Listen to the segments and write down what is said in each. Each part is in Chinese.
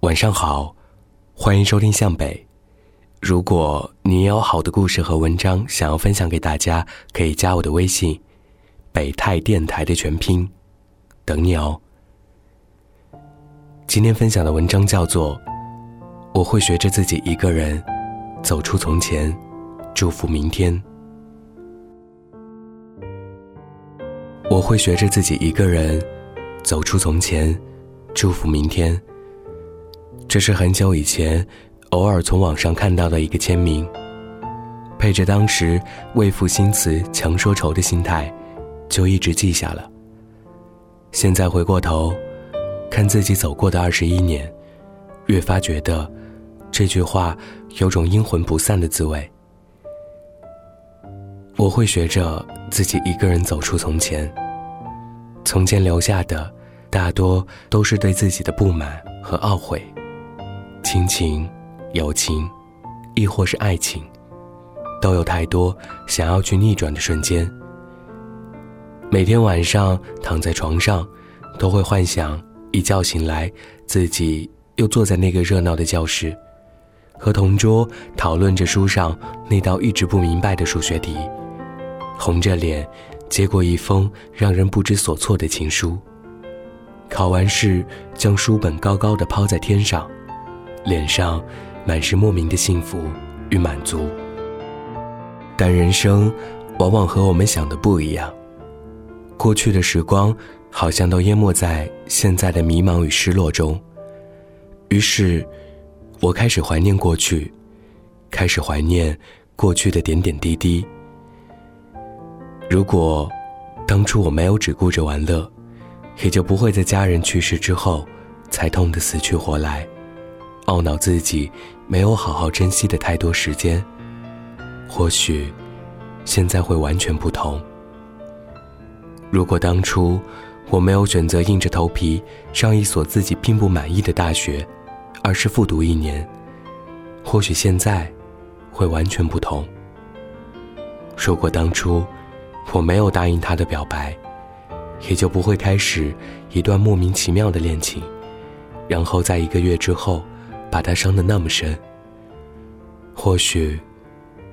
晚上好，欢迎收听向北。如果你也有好的故事和文章想要分享给大家，可以加我的微信“北泰电台”的全拼，等你哦。今天分享的文章叫做《我会学着自己一个人走出从前，祝福明天》。我会学着自己一个人走出从前，祝福明天。这是很久以前偶尔从网上看到的一个签名，配着当时为赋新词强说愁的心态，就一直记下了。现在回过头，看自己走过的二十一年，越发觉得这句话有种阴魂不散的滋味。我会学着自己一个人走出从前，从前留下的大多都是对自己的不满和懊悔。亲情、友情，亦或是爱情，都有太多想要去逆转的瞬间。每天晚上躺在床上，都会幻想一觉醒来，自己又坐在那个热闹的教室，和同桌讨论着书上那道一直不明白的数学题，红着脸接过一封让人不知所措的情书。考完试，将书本高高的抛在天上。脸上满是莫名的幸福与满足，但人生往往和我们想的不一样。过去的时光好像都淹没在现在的迷茫与失落中，于是，我开始怀念过去，开始怀念过去的点点滴滴。如果当初我没有只顾着玩乐，也就不会在家人去世之后才痛得死去活来。懊恼自己没有好好珍惜的太多时间，或许现在会完全不同。如果当初我没有选择硬着头皮上一所自己并不满意的大学，而是复读一年，或许现在会完全不同。如果当初我没有答应他的表白，也就不会开始一段莫名其妙的恋情，然后在一个月之后。把他伤得那么深，或许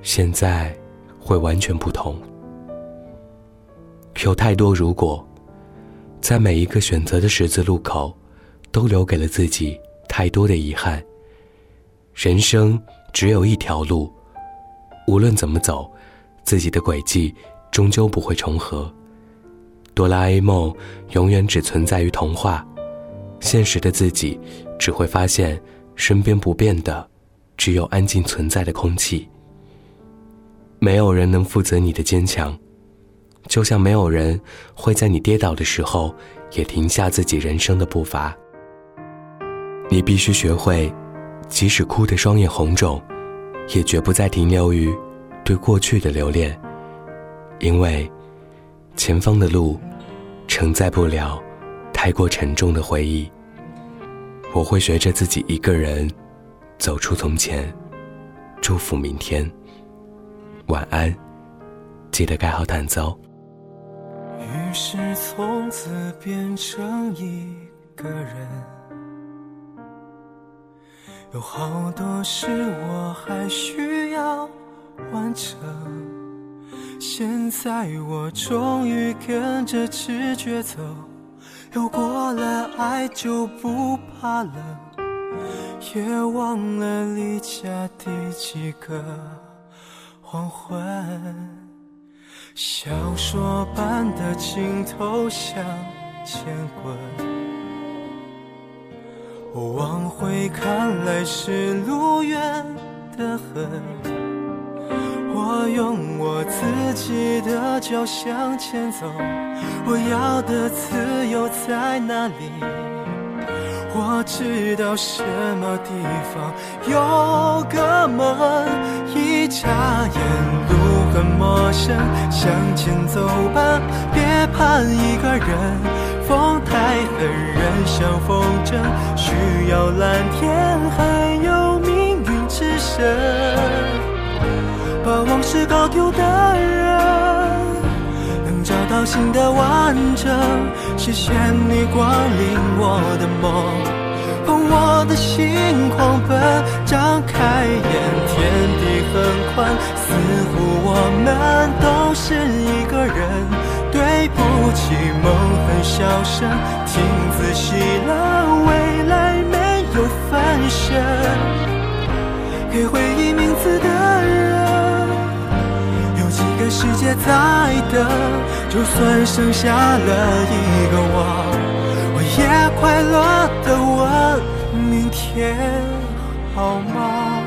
现在会完全不同。有太多如果，在每一个选择的十字路口，都留给了自己太多的遗憾。人生只有一条路，无论怎么走，自己的轨迹终究不会重合。哆啦 A 梦永远只存在于童话，现实的自己只会发现。身边不变的，只有安静存在的空气。没有人能负责你的坚强，就像没有人会在你跌倒的时候也停下自己人生的步伐。你必须学会，即使哭得双眼红肿，也绝不再停留于对过去的留恋，因为前方的路承载不了太过沉重的回忆。我会学着自己一个人走出从前，祝福明天。晚安，记得盖好毯子哦。于是从此变成一个人，有好多事我还需要完成。现在我终于跟着直觉走。有过了爱就不怕冷，也忘了离家第几个黄昏。小说般的镜头向前滚，往回看来是路远得很。用我自己的脚向前走，我要的自由在哪里？我知道什么地方有个门，一眨眼路很陌生，向前走吧，别怕一个人，风太狠，人像风筝，需要蓝天，还有命运之神。把往事搞丢的人，能找到新的完整。谢谢你光临我的梦，我的心狂奔，张开眼，天地很宽，似乎我们都是一个人。对不起，梦很小声，听仔细了，未来没有翻身。给回忆世界在等？就算剩下了一个我，我也快乐的问：明天好吗？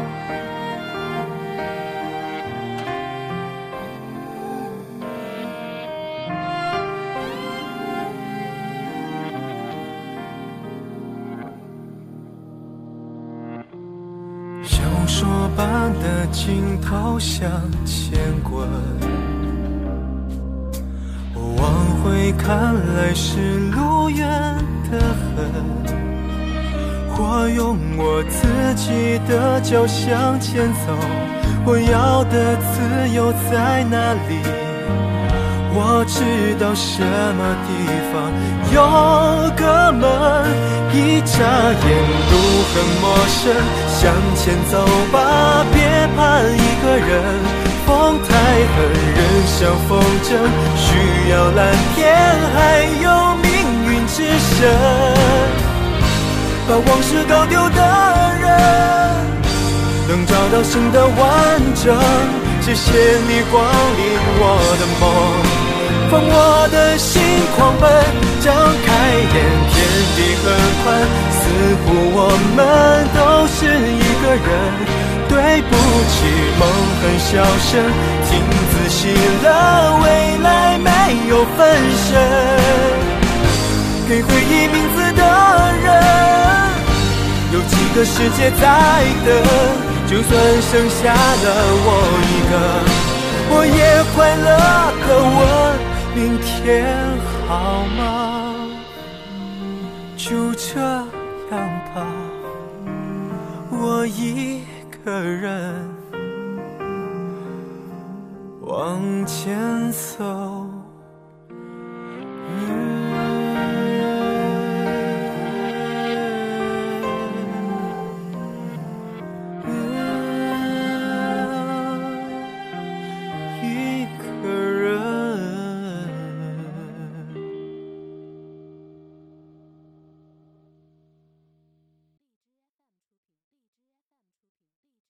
小说般的镜头向前滚，看来是路远的很。我用我自己的脚向前走，我要的自由在哪里？我知道什么地方有个门，一眨眼路很陌生，向前走吧，别怕一个人。风太狠，像风筝，需要蓝天，还有命运之神。把往事搞丢的人，能找到新的完整。谢谢你光临我的梦。放我的心狂奔，张开眼，天地很宽，似乎我们都是一个人。对不起，梦很小声，听仔细了，未来没有分身。给回忆名字的人，有几个世界在等？就算剩下了我一个，我也快乐的问。明天好吗？就这样吧，我一个人往前走。